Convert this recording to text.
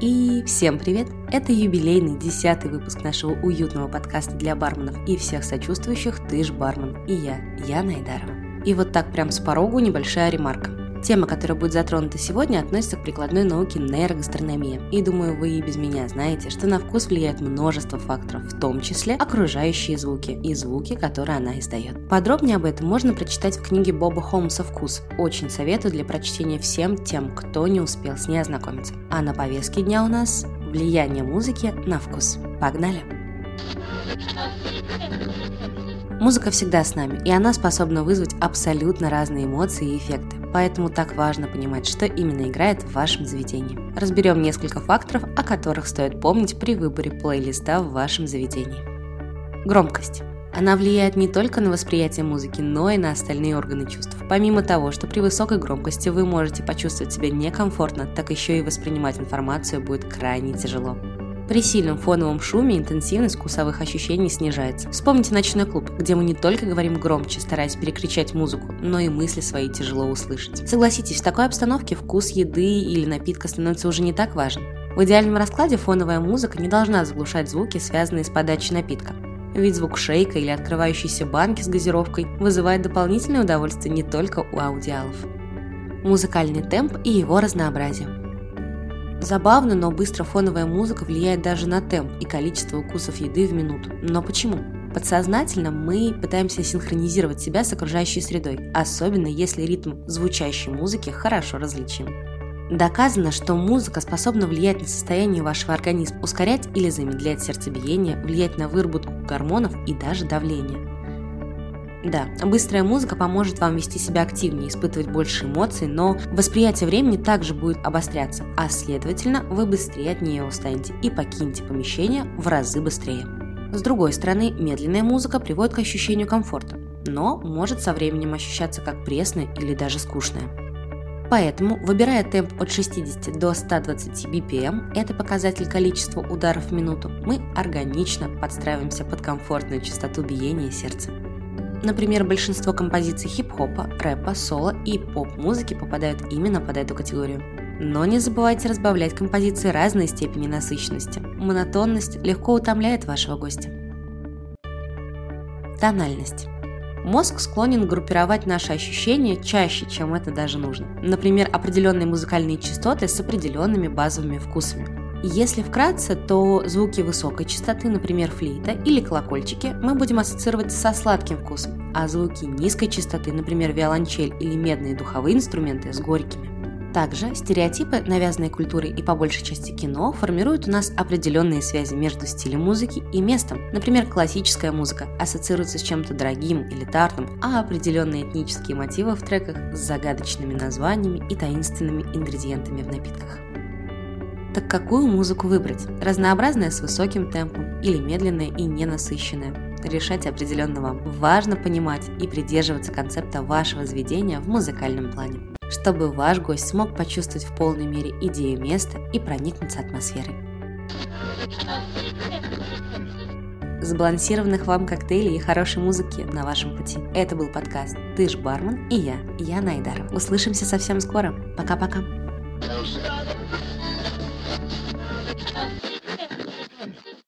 И всем привет! Это юбилейный десятый выпуск нашего уютного подкаста для барменов и всех сочувствующих «Ты ж бармен» и я, Яна Айдарова. И вот так прям с порогу небольшая ремарка. Тема, которая будет затронута сегодня, относится к прикладной науке нейрогастрономия. И думаю, вы и без меня знаете, что на вкус влияет множество факторов, в том числе окружающие звуки и звуки, которые она издает. Подробнее об этом можно прочитать в книге Боба Холмса «Вкус». Очень советую для прочтения всем тем, кто не успел с ней ознакомиться. А на повестке дня у нас влияние музыки на вкус. Погнали! Музыка всегда с нами, и она способна вызвать абсолютно разные эмоции и эффекты поэтому так важно понимать, что именно играет в вашем заведении. Разберем несколько факторов, о которых стоит помнить при выборе плейлиста в вашем заведении. Громкость. Она влияет не только на восприятие музыки, но и на остальные органы чувств. Помимо того, что при высокой громкости вы можете почувствовать себя некомфортно, так еще и воспринимать информацию будет крайне тяжело. При сильном фоновом шуме интенсивность вкусовых ощущений снижается. Вспомните ночной клуб, где мы не только говорим громче, стараясь перекричать музыку, но и мысли свои тяжело услышать. Согласитесь, в такой обстановке вкус еды или напитка становится уже не так важен. В идеальном раскладе фоновая музыка не должна заглушать звуки, связанные с подачей напитка. Ведь звук шейка или открывающейся банки с газировкой вызывает дополнительное удовольствие не только у аудиалов. Музыкальный темп и его разнообразие. Забавно, но быстро фоновая музыка влияет даже на темп и количество укусов еды в минуту. Но почему? Подсознательно мы пытаемся синхронизировать себя с окружающей средой, особенно если ритм звучащей музыки хорошо различим. Доказано, что музыка способна влиять на состояние вашего организма, ускорять или замедлять сердцебиение, влиять на выработку гормонов и даже давление. Да, быстрая музыка поможет вам вести себя активнее, испытывать больше эмоций, но восприятие времени также будет обостряться, а следовательно вы быстрее от нее устанете и покинете помещение в разы быстрее. С другой стороны, медленная музыка приводит к ощущению комфорта, но может со временем ощущаться как пресная или даже скучная. Поэтому, выбирая темп от 60 до 120 BPM, это показатель количества ударов в минуту, мы органично подстраиваемся под комфортную частоту биения сердца. Например, большинство композиций хип-хопа, рэпа, соло и поп-музыки попадают именно под эту категорию. Но не забывайте разбавлять композиции разной степени насыщенности. Монотонность легко утомляет вашего гостя. Тональность. Мозг склонен группировать наши ощущения чаще, чем это даже нужно. Например, определенные музыкальные частоты с определенными базовыми вкусами. Если вкратце, то звуки высокой частоты, например, флейта или колокольчики, мы будем ассоциировать со сладким вкусом, а звуки низкой частоты, например, виолончель или медные духовые инструменты, с горькими. Также стереотипы, навязанные культурой и по большей части кино, формируют у нас определенные связи между стилем музыки и местом. Например, классическая музыка ассоциируется с чем-то дорогим, элитарным, а определенные этнические мотивы в треках с загадочными названиями и таинственными ингредиентами в напитках. Так какую музыку выбрать? Разнообразная с высоким темпом или медленная и ненасыщенная? Решать определенно вам. Важно понимать и придерживаться концепта вашего заведения в музыкальном плане, чтобы ваш гость смог почувствовать в полной мере идею места и проникнуться атмосферой. Сбалансированных вам коктейлей и хорошей музыки на вашем пути. Это был подкаст «Ты ж бармен» и я, Яна Айдарова. Услышимся совсем скоро. Пока-пока.